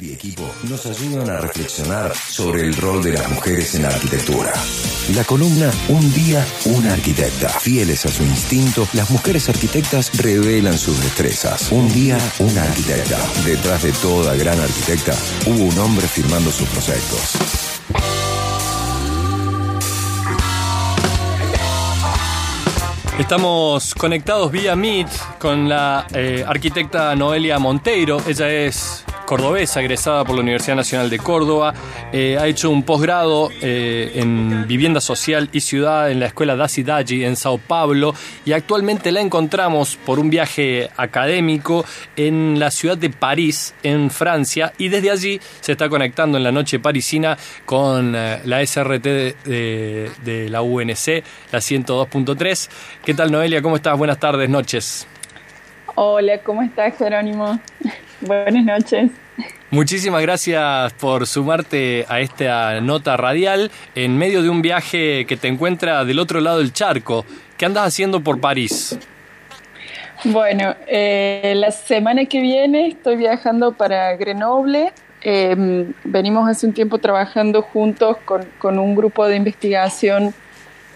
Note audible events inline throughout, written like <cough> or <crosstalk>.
Y equipo nos ayudan a reflexionar sobre el rol de las mujeres en la arquitectura. La columna Un día, una arquitecta. Fieles a su instinto, las mujeres arquitectas revelan sus destrezas. Un día, una arquitecta. Detrás de toda gran arquitecta hubo un hombre firmando sus proyectos. Estamos conectados vía Meet con la eh, arquitecta Noelia Monteiro. Ella es cordobesa, egresada por la Universidad Nacional de Córdoba. Eh, ha hecho un posgrado eh, en vivienda social y ciudad en la escuela Dasi Daji en Sao Paulo y actualmente la encontramos por un viaje académico en la ciudad de París, en Francia, y desde allí se está conectando en la noche parisina con eh, la SRT de, de la UNC, la 102.3. ¿Qué tal Noelia? ¿Cómo estás? Buenas tardes, noches. Hola, ¿cómo estás Jerónimo? <laughs> Buenas noches. Muchísimas gracias por sumarte a esta nota radial en medio de un viaje que te encuentra del otro lado del charco. ¿Qué andas haciendo por París? Bueno, eh, la semana que viene estoy viajando para Grenoble. Eh, venimos hace un tiempo trabajando juntos con, con un grupo de investigación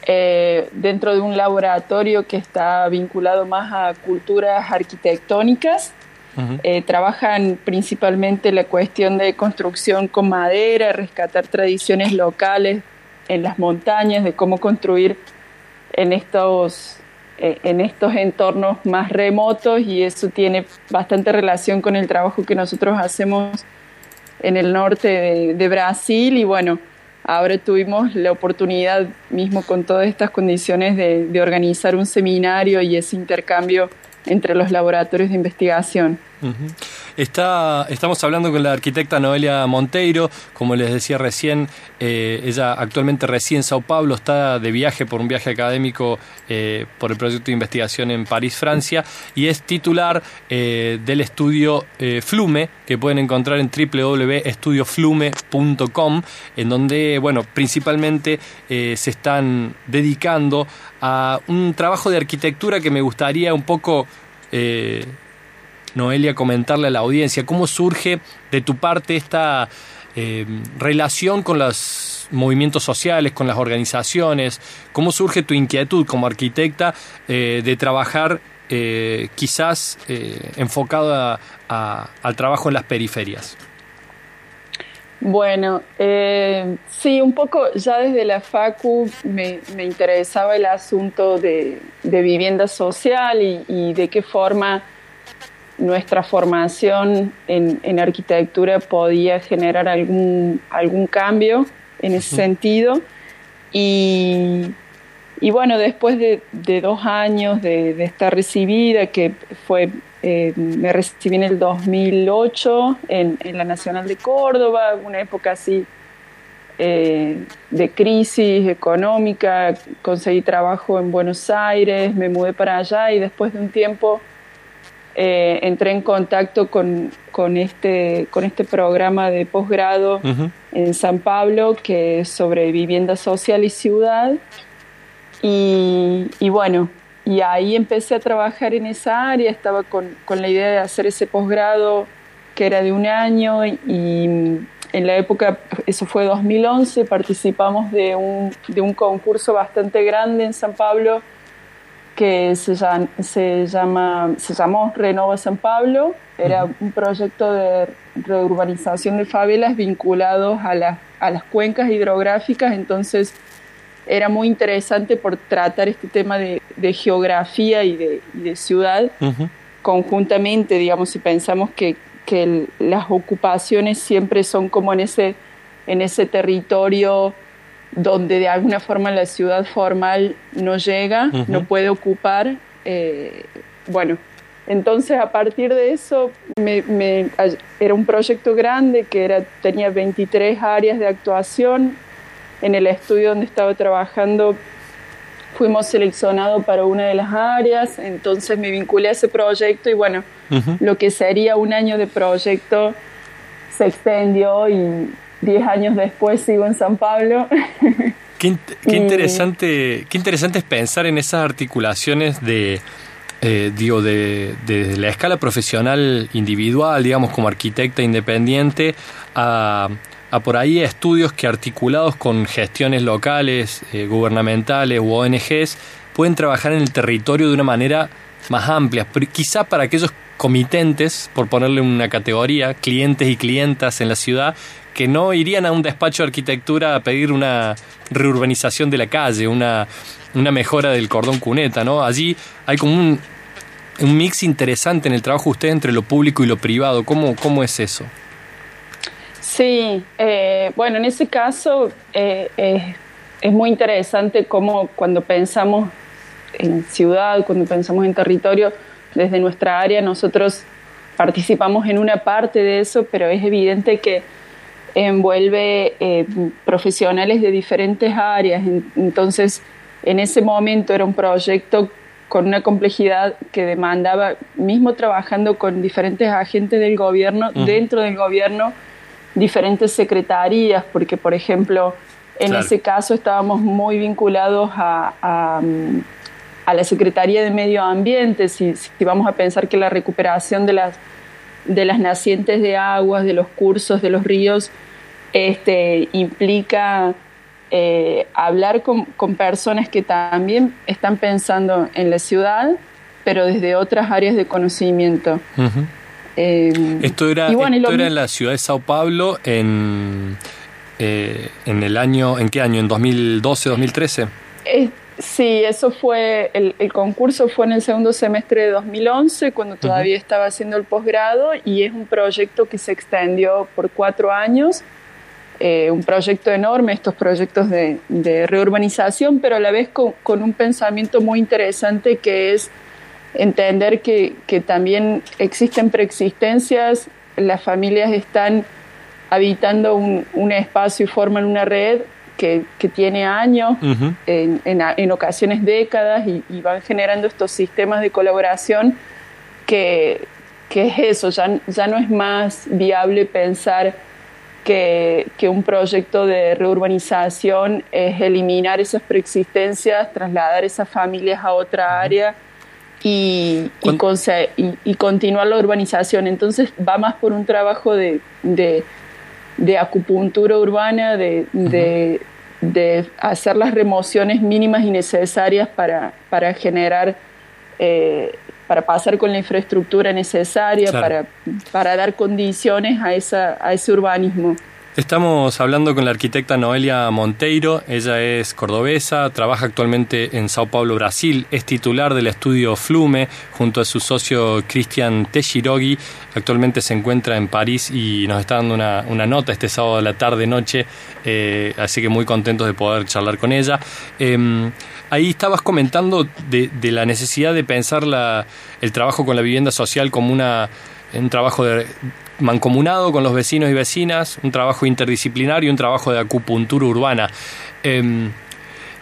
eh, dentro de un laboratorio que está vinculado más a culturas arquitectónicas eh, trabajan principalmente la cuestión de construcción con madera, rescatar tradiciones locales en las montañas, de cómo construir en estos, eh, en estos entornos más remotos y eso tiene bastante relación con el trabajo que nosotros hacemos en el norte de, Brasil y bueno, ahora tuvimos la oportunidad mismo con todas estas condiciones de, de organizar un seminario y ese intercambio entre los laboratorios de investigación. Está, estamos hablando con la arquitecta Noelia Monteiro, como les decía recién, eh, ella actualmente reside en Sao Paulo, está de viaje por un viaje académico eh, por el proyecto de investigación en París, Francia, y es titular eh, del estudio Flume, que pueden encontrar en www.estudioflume.com, en donde, bueno, principalmente se están dedicando a un trabajo de arquitectura que me gustaría un poco Noelia, comentarle a la audiencia cómo surge de tu parte esta eh, relación con los movimientos sociales, con las organizaciones, cómo surge tu inquietud como arquitecta eh, de trabajar eh, quizás enfocada al trabajo en las periferias. Bueno, sí, un poco ya desde la FACU me, interesaba el asunto de, vivienda social y de qué forma nuestra formación en, arquitectura podía generar algún, algún cambio en ese sentido. Y, bueno, después de, dos años de, estar recibida, que fue, eh, me recibí en el 2008 en, la Nacional de Córdoba, una época así eh, de crisis económica, conseguí trabajo en Buenos Aires, me mudé para allá y después de un tiempo eh, entré en contacto con, con, este, con este programa de posgrado en San Pablo que es sobre vivienda social y ciudad. Y, bueno, y ahí empecé a trabajar en esa área, estaba con, con la idea de hacer ese posgrado que era de un año y, en la época, eso fue 2011, participamos de un, de un concurso bastante grande en San Pablo que se, se, llama, se llamó Renova San Pablo. Era un proyecto de reurbanización de favelas vinculados a, a las cuencas hidrográficas, entonces era muy interesante por tratar este tema de, geografía y de, ciudad conjuntamente, digamos, si pensamos que, que las ocupaciones siempre son como en ese, en ese territorio donde de alguna forma la ciudad formal no llega, no puede ocupar. Eh, bueno, entonces a partir de eso me, era un proyecto grande que era, tenía 23 áreas de actuación. En el estudio donde estaba trabajando fuimos seleccionados para una de las áreas, entonces me vinculé a ese proyecto y bueno, lo que sería un año de proyecto se extendió y, Diez años después sigo en San Pablo. Qué, interesante, qué interesante es pensar en esas articulaciones de, eh, digo, de, la escala profesional individual, digamos, como arquitecta independiente, a, por ahí estudios que articulados con gestiones locales, eh, gubernamentales u ONGs, pueden trabajar en el territorio de una manera más amplia, quizá para aquellos comitentes, por ponerle una categoría, clientes y clientas en la ciudad, que no irían a un despacho de arquitectura a pedir una reurbanización de la calle, una, una mejora del cordón cuneta, ¿no? Allí hay como un, un mix interesante en el trabajo de usted entre lo público y lo privado. ¿Cómo, cómo es eso? Sí, eh, bueno, en ese caso eh, es muy interesante cómo cuando pensamos en ciudad, cuando pensamos en territorio, desde nuestra área nosotros participamos en una parte de eso, pero es evidente que envuelve eh, profesionales de diferentes áreas. Entonces, en ese momento era un proyecto con una complejidad que demandaba, mismo trabajando con diferentes agentes del gobierno, dentro del gobierno, diferentes secretarías, porque por ejemplo, en ese caso estábamos muy vinculados a, la Secretaría de Medio Ambiente, si, si, vamos a pensar que la recuperación de las, de las nacientes de aguas, de los cursos, de los ríos, este, implica eh, hablar con, personas que también están pensando en la ciudad, pero desde otras áreas de conocimiento. Eh, esto era, era en la ciudad de Sao Paulo en, eh, en el año, ¿en qué año? ¿En 2012, 2013? sí, eso fue, el, el, concurso fue en el segundo semestre de 2011, cuando todavía estaba haciendo el posgrado, y es un proyecto que se extendió por cuatro años eh, un proyecto enorme, estos proyectos de, reurbanización, pero a la vez con, un pensamiento muy interesante que es entender que, también existen preexistencias, las familias están habitando un, espacio y forman una red que, tiene años, en, ocasiones décadas, y, van generando estos sistemas de colaboración que, es eso, ya, ya no es más viable pensar que, un proyecto de reurbanización es eliminar esas preexistencias, trasladar esas familias a otra área y, y, continuar la urbanización. Entonces va más por un trabajo de, acupuntura urbana, de, hacer las remociones mínimas y necesarias para, para generar... Eh, para pasar con la infraestructura necesaria, para, para dar condiciones a, esa, a ese urbanismo. Estamos hablando con la arquitecta Noelia Monteiro, ella es cordobesa, trabaja actualmente en Sao Paulo, Brasil, es titular del estudio Flume junto a su socio Cristian Teshirogi, actualmente se encuentra en París y nos está dando una, nota este sábado de la tarde-noche, eh, así que muy contentos de poder charlar con ella. Em, ahí estabas comentando de, la necesidad de pensar el trabajo con la vivienda social como una, un trabajo de, mancomunado con los vecinos y vecinas, un trabajo interdisciplinario, un trabajo de acupuntura urbana. Em,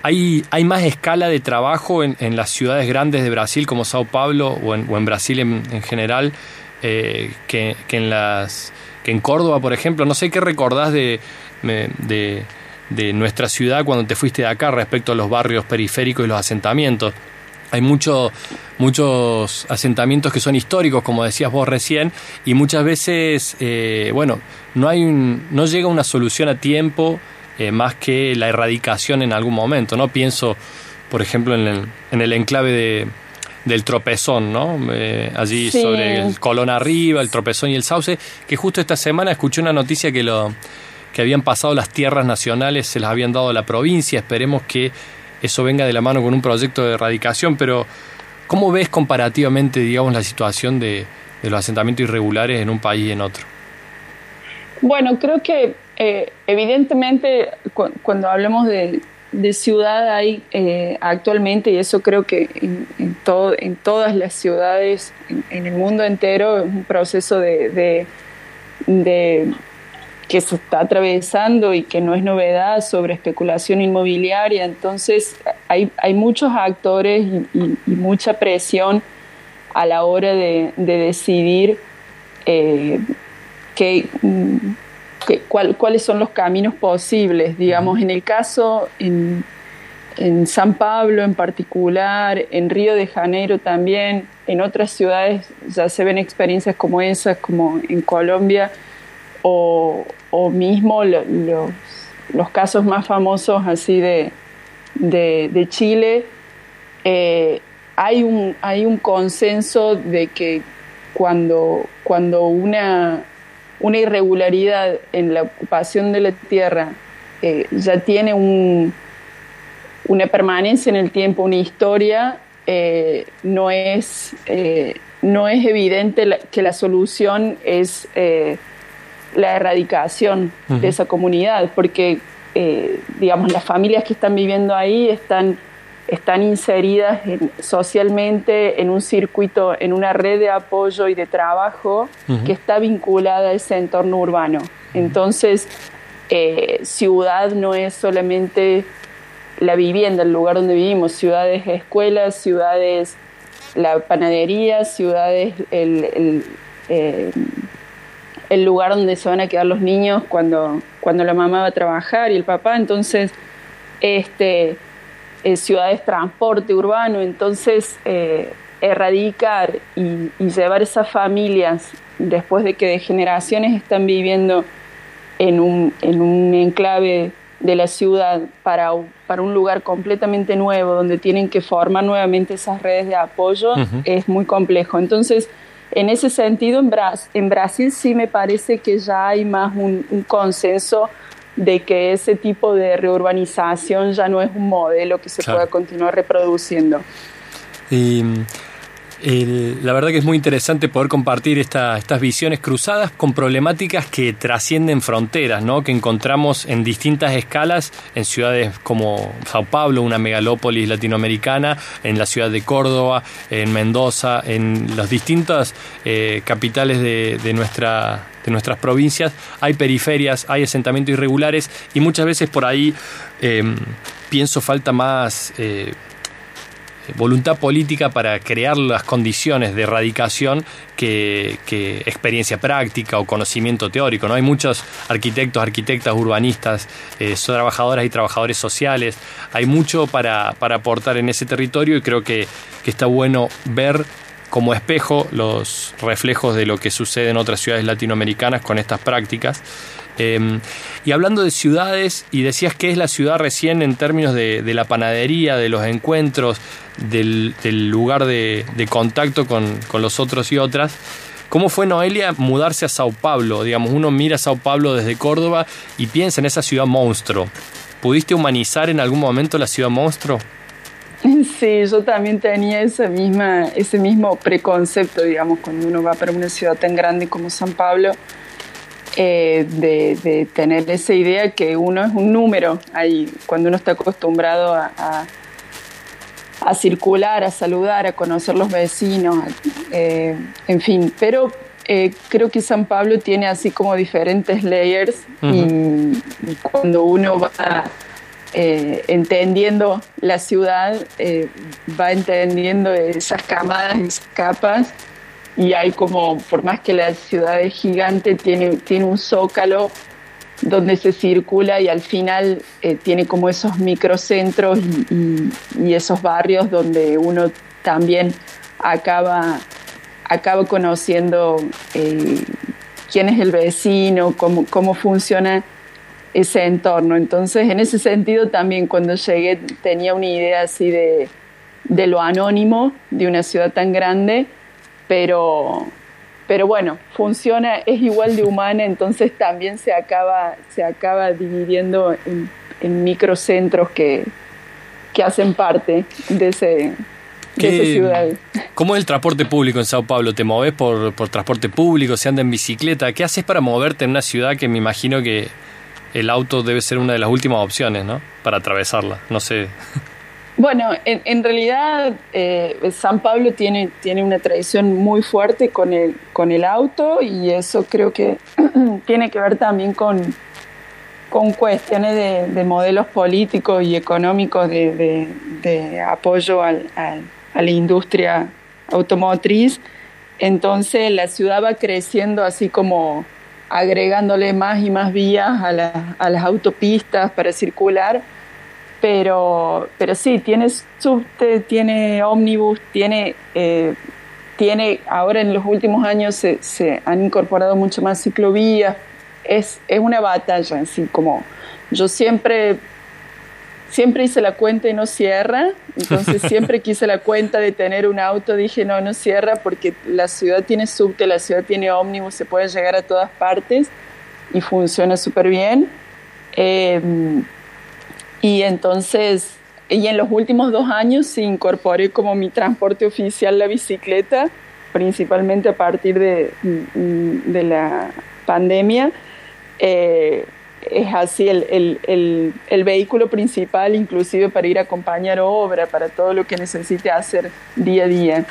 hay, hay, más escala de trabajo en, las ciudades grandes de Brasil como Sao Paulo o en, Brasil en, general eh, que, en las que en Córdoba, por ejemplo. No sé qué recordás de, de, de nuestra ciudad cuando te fuiste de acá respecto a los barrios periféricos y los asentamientos hay mucho, muchos asentamientos que son históricos, como decías vos recién, y muchas veces, eh, bueno, no, hay no llega una solución a tiempo eh, más que la erradicación en algún momento, ¿no? Pienso, por ejemplo, en el, en el enclave de, del tropezón, ¿no? Eh, allí sobre el Colón arriba, el tropezón y el sauce, que justo esta semana escuché una noticia que lo que habían pasado las tierras nacionales, se las habían dado a la provincia, esperemos que eso venga de la mano con un proyecto de erradicación, pero ¿cómo ves comparativamente, digamos, la situación de, los asentamientos irregulares en un país y en otro? Bueno, creo que eh, evidentemente cuando hablamos de, ciudad hay eh, actualmente, y eso creo que en, todo, en todas las ciudades en, el mundo entero, un proceso de que se está atravesando y que no es novedad sobre especulación inmobiliaria. Entonces hay, hay muchos actores y, mucha presión a la hora de, decidir eh, cuáles son los caminos posibles. Digamos, en el caso, en, en San Pablo en particular, en Río de Janeiro también, en otras ciudades ya se ven experiencias como esas, como en Colombia, o, mismo los, casos más famosos así de, de, Chile, eh, hay, un, hay un consenso de que cuando, cuando una, una irregularidad en la ocupación de la tierra eh, ya tiene un, una permanencia en el tiempo, una historia, eh, no, es, no es evidente que la solución es la erradicación de esa comunidad, porque digamos, las familias que están viviendo ahí están, están inseridas socialmente en un circuito, en una red de apoyo y de trabajo que está vinculada a ese entorno urbano. Entonces, eh, ciudad no es solamente la vivienda, el lugar donde vivimos, ciudades escuelas, ciudades la panadería, ciudades el, eh, el, lugar donde se van a quedar los niños cuando, cuando la mamá va a trabajar y el papá, entonces este, eh, ciudades transporte urbano, entonces erradicar y, y llevar esas familias después de que de generaciones están viviendo en un, en un enclave de la ciudad para, para un lugar completamente nuevo, donde tienen que formar nuevamente esas redes de apoyo, es muy complejo. Entonces, en ese sentido, en, en Brasil sí me parece que ya hay más un, consenso de que ese tipo de reurbanización ya no es un modelo que se pueda continuar reproduciendo. Y la verdad que es muy interesante poder compartir estas visiones cruzadas con problemáticas que trascienden fronteras, ¿no? que encontramos en distintas escalas en ciudades como Sao Paulo, una megalópolis latinoamericana, en la ciudad de Córdoba, en Mendoza, en las distintas eh, capitales de, nuestra, de nuestras provincias. Hay periferias, hay asentamientos irregulares y muchas veces por ahí em, pienso falta más... Eh, voluntad política para crear las condiciones de erradicación que, experiencia práctica o conocimiento teórico. ¿no? Hay muchos arquitectos, arquitectas, urbanistas, eh, trabajadoras y trabajadores sociales. Hay mucho para, aportar en ese territorio y creo que, que está bueno ver como espejo los reflejos de lo que sucede en otras ciudades latinoamericanas con estas prácticas. Em, y hablando de ciudades, y decías que es la ciudad recién en términos de, la panadería, de los encuentros, del, lugar de, contacto con, los otros y otras. ¿Cómo fue Noelia mudarse a Sao Paulo? Digamos, uno mira a Sao Paulo desde Córdoba y piensa en esa ciudad monstruo. ¿Pudiste humanizar en algún momento la ciudad monstruo? <laughs> Sí, yo también tenía esa misma, ese mismo preconcepto, digamos, cuando uno va para una ciudad tan grande como San Pablo eh, de, tener esa idea que uno es un número ahí, cuando uno está acostumbrado a, a, circular, a saludar, a conocer los vecinos, eh, en fin, pero eh, creo que San Pablo tiene así como diferentes layers y, cuando uno va entendiendo la ciudad, va entendiendo esas camadas, esas capas y hay como, por más que la ciudad es gigante, tiene, tiene un zócalo donde se circula y al final eh, tiene como esos microcentros y, esos barrios donde uno también acaba, acaba conociendo eh, quién es el vecino, cómo, cómo funciona ese entorno. Entonces, en ese sentido también cuando llegué tenía una idea así de, de lo anónimo de una ciudad tan grande pero, pero bueno, funciona, es igual de humana, entonces también se acaba, se acaba dividiendo en, microcentros que, que hacen parte de ese, ciudad. ¿Cómo es el transporte público en Sao Paulo? ¿Te moves por, por transporte público? ¿Se anda en bicicleta? ¿Qué haces para moverte en una ciudad que me imagino que el auto debe ser una de las últimas opciones, ¿no? Para atravesarla, no sé. Bueno, en, realidad eh, San Pablo tiene, tiene una tradición muy fuerte con el, con el auto y eso creo que <clears throat> tiene que ver también con, con cuestiones de, modelos políticos y económicos de, apoyo a la industria automotriz. Entonces la ciudad va creciendo así como agregándole más y más vías a, a las autopistas para circular pero, pero sí, tiene subte, tiene ómnibus, tiene, eh, tiene, ahora en los últimos años se, se, han incorporado mucho más ciclovías, es, es una batalla, así como yo siempre, siempre hice la cuenta y no cierra, entonces <laughs> siempre quise la cuenta de tener un auto, dije no, no cierra porque la ciudad tiene subte, la ciudad tiene ómnibus, se puede llegar a todas partes y funciona súper bien. Eh, y entonces, y en los últimos dos años se incorporé como mi transporte oficial la bicicleta, principalmente a partir de, de la pandemia. Eh, es así el, el, el, el, vehículo principal, inclusive para ir a acompañar obra, para todo lo que necesite hacer día a día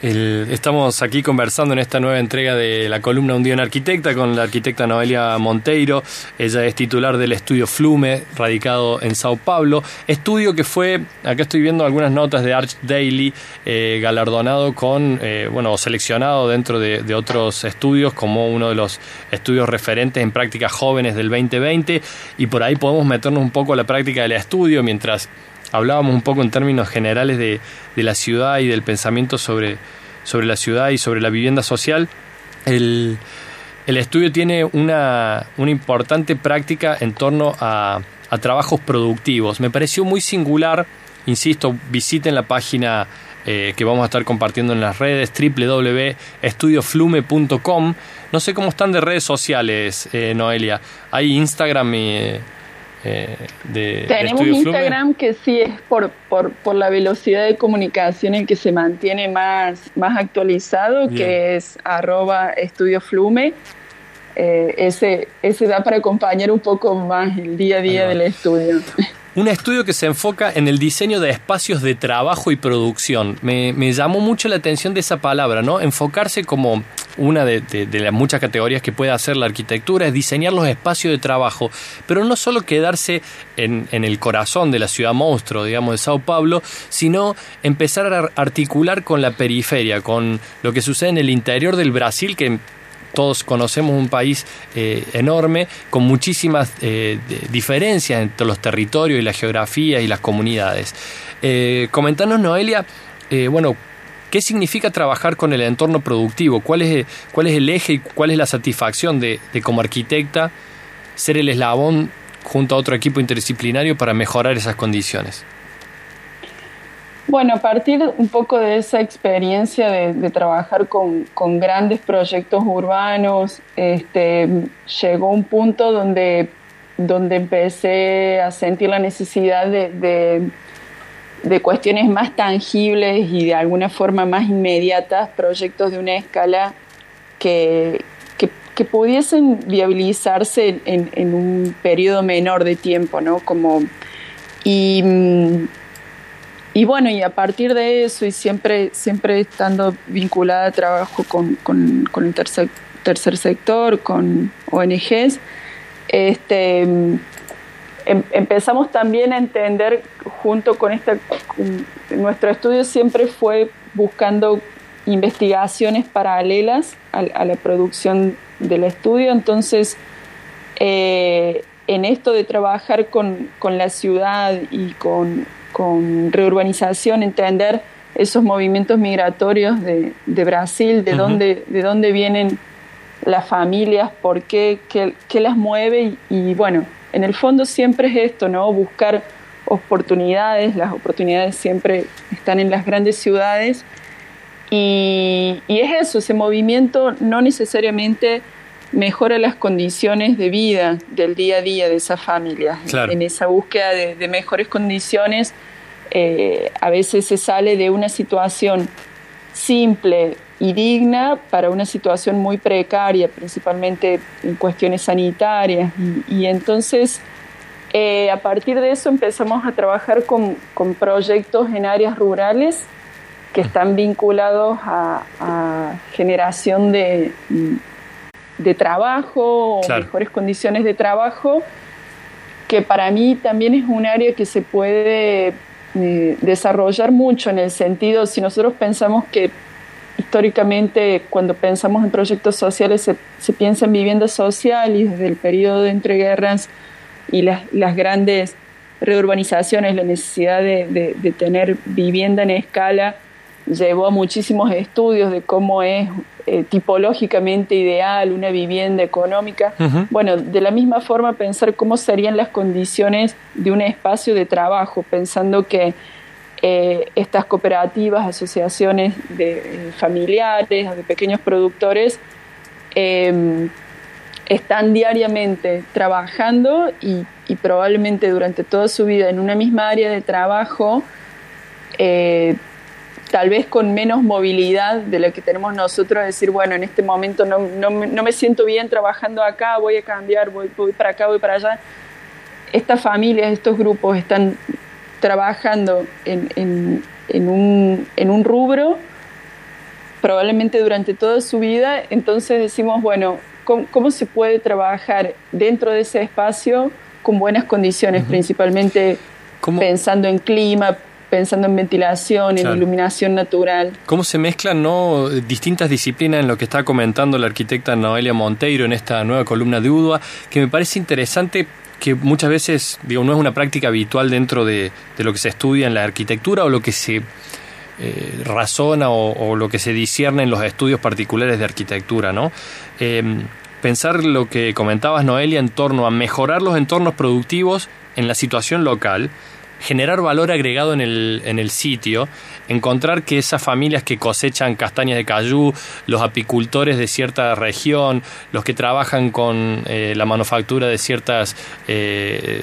estamos aquí conversando en esta nueva entrega de la columna Un día en arquitecta con la arquitecta Noelia Monteiro. Ella es titular del estudio Flume, radicado en Sao Paulo. Estudio que fue, acá estoy viendo algunas notas de Arch Daily, eh, galardonado con, eh, bueno, seleccionado dentro de, de, otros estudios como uno de los estudios referentes en prácticas jóvenes del 2020. Y por ahí podemos meternos un poco a la práctica del estudio mientras hablábamos un poco en términos generales de, la ciudad y del pensamiento sobre, sobre la ciudad y sobre la vivienda social, el, estudio tiene una, importante práctica en torno a, trabajos productivos. Me pareció muy singular, insisto, visiten la página eh, que vamos a estar compartiendo en las redes www.estudioflume.com. No sé cómo están de redes sociales, eh, Noelia. Hay Instagram y... Eh, Tenemos Instagram que sí es por, por, por, la velocidad de comunicación en que se mantiene más, más actualizado, que es arroba estudioflume. Eh, ese, ese da para acompañar un poco más el día a día del estudio. Un estudio que se enfoca en el diseño de espacios de trabajo y producción. Me, me llamó mucho la atención de esa palabra, ¿no? Enfocarse como una de, las muchas categorías que puede hacer la arquitectura es diseñar los espacios de trabajo, pero no solo quedarse en, el corazón de la ciudad monstruo, digamos, de Sao Paulo, sino empezar a articular con la periferia, con lo que sucede en el interior del Brasil, que todos conocemos un país eh, enorme, con muchísimas eh, diferencias entre los territorios y la geografía y las comunidades. Eh, comentanos, Noelia, bueno, ¿Qué significa trabajar con el entorno productivo? ¿Cuál es, cuál es el eje y cuál es la satisfacción de, como arquitecta ser el eslabón junto a otro equipo interdisciplinario para mejorar esas condiciones? Bueno, a partir un poco de esa experiencia de, trabajar con, grandes proyectos urbanos, este, llegó un punto donde, donde empecé a sentir la necesidad de de cuestiones más tangibles y de alguna forma más inmediatas, proyectos de una escala que, que, pudiesen viabilizarse en, un periodo menor de tiempo, ¿no? Como, y, y bueno, y a partir de eso, y siempre, siempre estando vinculada a trabajo con, con, con el tercer, sector, con ONGs, este Em, empezamos también a entender, junto con esta, nuestro estudio siempre fue buscando investigaciones paralelas a, la producción del estudio, entonces eh, en esto de trabajar con, la ciudad y con, reurbanización, entender esos movimientos migratorios de, Brasil, de, dónde, de dónde vienen las familias, por qué, qué, las mueve y bueno, en el fondo siempre es esto, ¿no? Buscar oportunidades, las oportunidades siempre están en las grandes ciudades y, es eso, ese movimiento no necesariamente mejora las condiciones de vida del día a día de esa familia. En esa búsqueda de, mejores condiciones, eh, a veces se sale de una situación simple y digna para una situación muy precaria, principalmente en cuestiones sanitarias. Y, entonces, eh, a partir de eso empezamos a trabajar con, con, proyectos en áreas rurales que están vinculados a, generación de, de trabajo o mejores condiciones de trabajo, que para mí también es un área que se puede eh, desarrollar mucho en el sentido, si nosotros pensamos que históricamente cuando pensamos en proyectos sociales se, piensa en vivienda social y desde el periodo de entreguerras y las, las grandes reurbanizaciones, la necesidad de, tener vivienda en escala, llevó a muchísimos estudios de cómo es eh, tipológicamente ideal una vivienda económica. Bueno, de la misma forma pensar cómo serían las condiciones de un espacio de trabajo, pensando que eh, estas cooperativas, asociaciones de eh, familiares de pequeños productores em, están diariamente trabajando y, probablemente durante toda su vida en una misma área de trabajo, tal vez con menos movilidad de la que tenemos nosotros, decir, bueno, en este momento no, me siento bien trabajando acá, voy a cambiar, voy, voy para acá, voy para allá. Estas familias, estos grupos están trabajando en, un, rubro, probablemente durante toda su vida, entonces decimos, bueno, ¿cómo, se puede trabajar dentro de ese espacio con buenas condiciones, principalmente pensando en clima, pensando en ventilación, en iluminación natural. ¿Cómo se mezclan no distintas disciplinas en lo que está comentando la arquitecta Noelia Monteiro en esta nueva columna de UDUA, que me parece interesante que muchas veces, digo, no es una práctica habitual dentro de, lo que se estudia en la arquitectura o lo que se eh, razona o, lo que se discierne en los estudios particulares de arquitectura, ¿no? Em, pensar lo que comentabas, Noelia, en torno a mejorar los entornos productivos en la situación local generar valor agregado en el, en el sitio, encontrar que esas familias que cosechan castañas de cayú, los apicultores de cierta región, los que trabajan con eh, la manufactura de ciertas eh,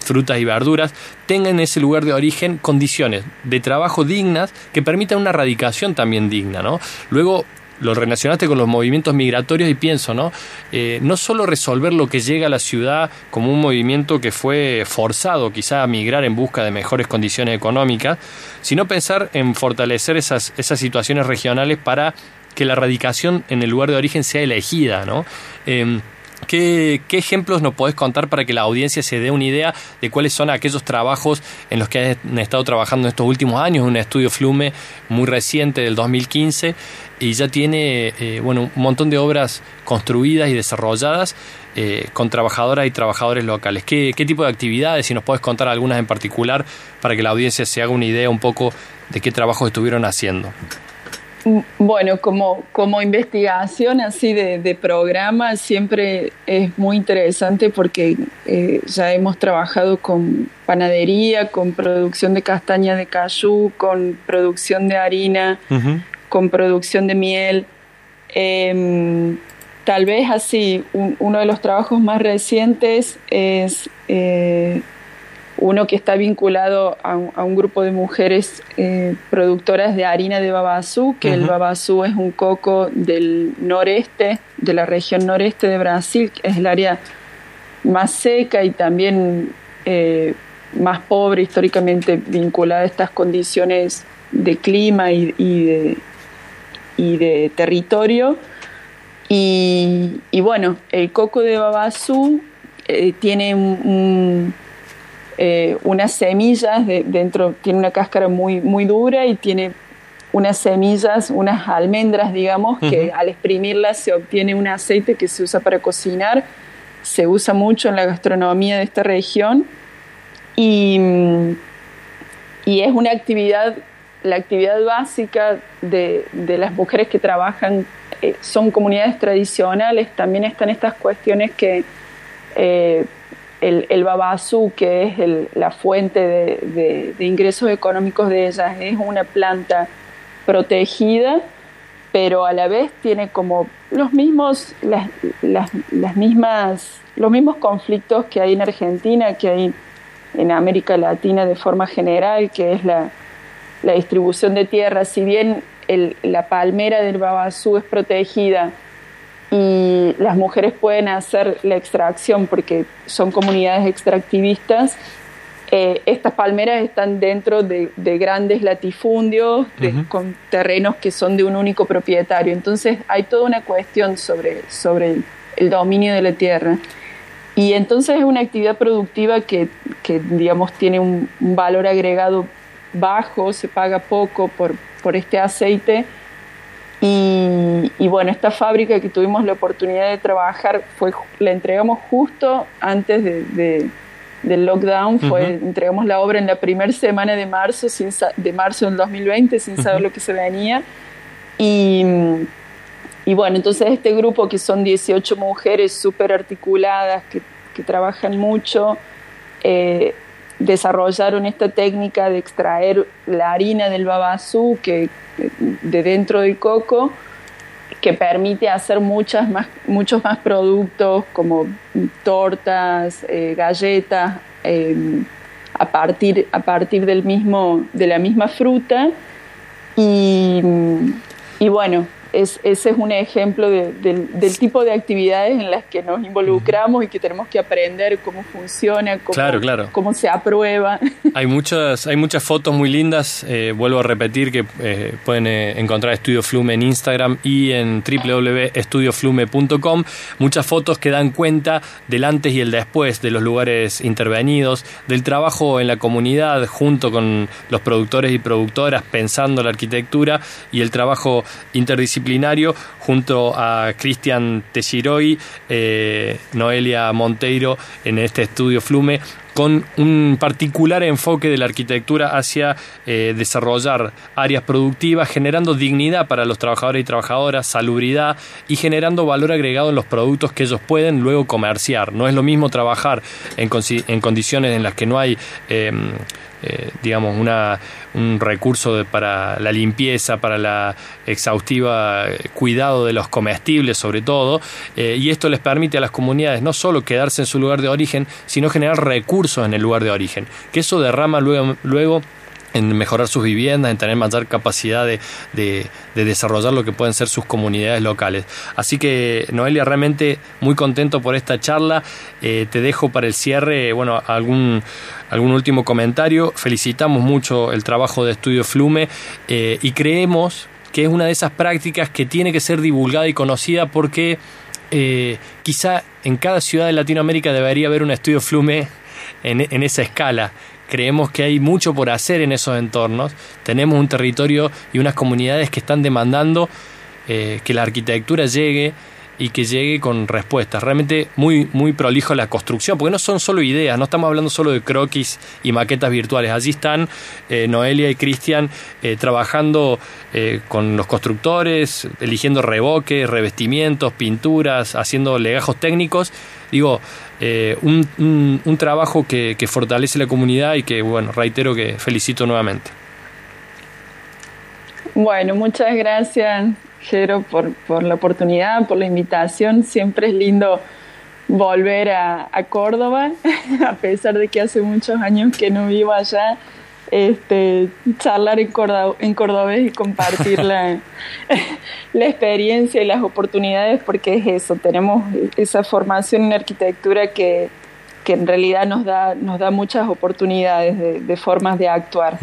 frutas y verduras, tengan en ese lugar de origen condiciones de trabajo dignas que permitan una radicación también digna. ¿no? Luego, lo relacionaste con los movimientos migratorios y pienso, ¿no? Eh, no solo resolver lo que llega a la ciudad como un movimiento que fue forzado quizá a migrar en busca de mejores condiciones económicas, sino pensar en fortalecer esas, esas situaciones regionales para que la radicación en el lugar de origen sea elegida, ¿no? Em, ¿Qué, ejemplos nos podés contar para que la audiencia se dé una idea de cuáles son aquellos trabajos en los que han estado trabajando en estos últimos años? Un estudio Flume muy reciente del 2015 y ya tiene eh, bueno, un montón de obras construidas y desarrolladas eh, con trabajadoras y trabajadores locales. ¿Qué, ¿Qué tipo de actividades? Si nos puedes contar algunas en particular para que la audiencia se haga una idea un poco de qué trabajos estuvieron haciendo. Bueno, como, como investigación así de, programa siempre es muy interesante porque eh, ya hemos trabajado con panadería, con producción de castaña de cayú, con producción de harina, con producción de miel. Em, tal vez así, uno de los trabajos más recientes es eh, uno que está vinculado a, un grupo de mujeres eh, productoras de harina de babasú, que el babasú es un coco del noreste, de la región noreste de Brasil, que es el área más seca y también eh, más pobre históricamente vinculada a estas condiciones de clima y, de, y de, territorio. Y, bueno, el coco de babasú eh, tiene un eh, unas semillas, dentro tiene una cáscara muy, muy dura y tiene unas semillas, unas almendras, digamos, que al exprimirlas se obtiene un aceite que se usa para cocinar, se usa mucho en la gastronomía de esta región y, y es una actividad, la actividad básica de, de las mujeres que trabajan eh, son comunidades tradicionales, también están estas cuestiones que... Eh, el, el babazú, que es la fuente de, ingresos económicos de ellas, es una planta protegida, pero a la vez tiene como los mismos, las, mismas, los mismos conflictos que hay en Argentina, que hay en América Latina de forma general, que es la, distribución de tierra. Si bien la palmera del babazú es protegida, y las mujeres pueden hacer la extracción porque son comunidades extractivistas. Eh, estas palmeras están dentro de, grandes latifundios con terrenos que son de un único propietario. Entonces hay toda una cuestión sobre, sobre el, dominio de la tierra. Y entonces es una actividad productiva que, que digamos, tiene un, valor agregado bajo, se paga poco por, por este aceite y, bueno, esta fábrica que tuvimos la oportunidad de trabajar, fue, la entregamos justo antes de, del lockdown fue, entregamos la obra en la primera semana de marzo, sin, de marzo del 2020, sin saber lo que se venía. Y, y, bueno, entonces este grupo que son 18 mujeres súper articuladas, que, que, trabajan mucho, eh, desarrollaron esta técnica de extraer la harina del babazú que, de dentro del coco, que permite hacer muchas más, muchos más productos como tortas, eh, galletas, em, a, partir, a partir del mismo, de la misma fruta. Y, y bueno, ese es un ejemplo del tipo de actividades en las que nos involucramos y que tenemos que aprender cómo funciona, cómo, cómo se aprueba. <laughs> Hay muchas, hay muchas fotos muy lindas, eh, vuelvo a repetir que eh, pueden eh, encontrar Estudio Flume en Instagram y en www.estudioflume.com, muchas fotos que dan cuenta del antes y el después de los lugares intervenidos, del trabajo en la comunidad junto con los productores y productoras pensando la arquitectura y el trabajo interdisciplinario junto a Cristian Teixiroi, eh, Noelia Monteiro en este estudio Flume con un particular enfoque de la arquitectura hacia eh, desarrollar áreas productivas, generando dignidad para los trabajadores y trabajadoras, salubridad y generando valor agregado en los productos que ellos pueden luego comerciar. No es lo mismo trabajar en, condiciones en las que no hay... Em, eh, digamos, una, un recurso para la limpieza, para la exhaustiva eh, cuidado de los comestibles sobre todo, eh, y esto les permite a las comunidades no solo quedarse en su lugar de origen, sino generar recursos en el lugar de origen, que eso derrama luego, luego en mejorar sus viviendas, en tener mayor capacidad de, de, desarrollar lo que pueden ser sus comunidades locales. Así que, Noelia, realmente muy contento por esta charla. Eh, te dejo para el cierre, bueno, algún, algún último comentario. Felicitamos mucho el trabajo de Estudio Flume eh, y creemos que es una de esas prácticas que tiene que ser divulgada y conocida porque eh, quizá en cada ciudad de Latinoamérica debería haber un estudio Flume en, en esa escala creemos que hay mucho por hacer en esos entornos. Tenemos un territorio y unas comunidades que están demandando eh, que la arquitectura llegue y que llegue con respuestas. Realmente muy, muy prolijo la construcción, porque no son solo ideas, no estamos hablando solo de croquis y maquetas virtuales. Allí están eh, Noelia y Cristian eh, trabajando con los constructores, eligiendo revoques, revestimientos, pinturas, haciendo legajos técnicos. Digo, eh, un, un, trabajo que, que, fortalece la comunidad y que, bueno, reitero que felicito nuevamente. Bueno, muchas gracias, Jero, por, por la oportunidad, por la invitación. Siempre es lindo volver a, a Córdoba, <laughs> a pesar de que hace muchos años que no vivo allá este, charlar en, en cordobés y compartir la, <laughs> la, experiencia y las oportunidades, porque es eso, tenemos esa formación en arquitectura que, que en realidad nos da, nos da muchas oportunidades de, formas de actuar.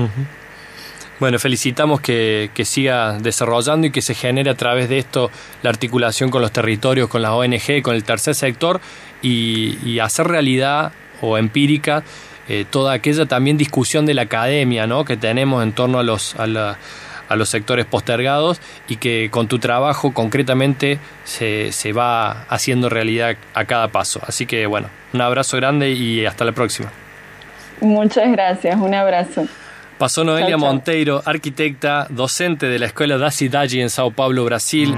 Bueno, felicitamos que, que, siga desarrollando y que se genere a través de esto la articulación con los territorios, con las ONG, con el tercer sector y, y hacer realidad o empírica eh, toda aquella también discusión de la academia ¿no? que tenemos en torno a los, a, los sectores postergados y que con tu trabajo concretamente se, se va haciendo realidad a cada paso. Así que bueno, un abrazo grande y hasta la próxima. Muchas gracias, un abrazo. Pasó Noelia Monteiro, arquitecta, docente de la Escuela da Cidade en Sao Paulo, Brasil.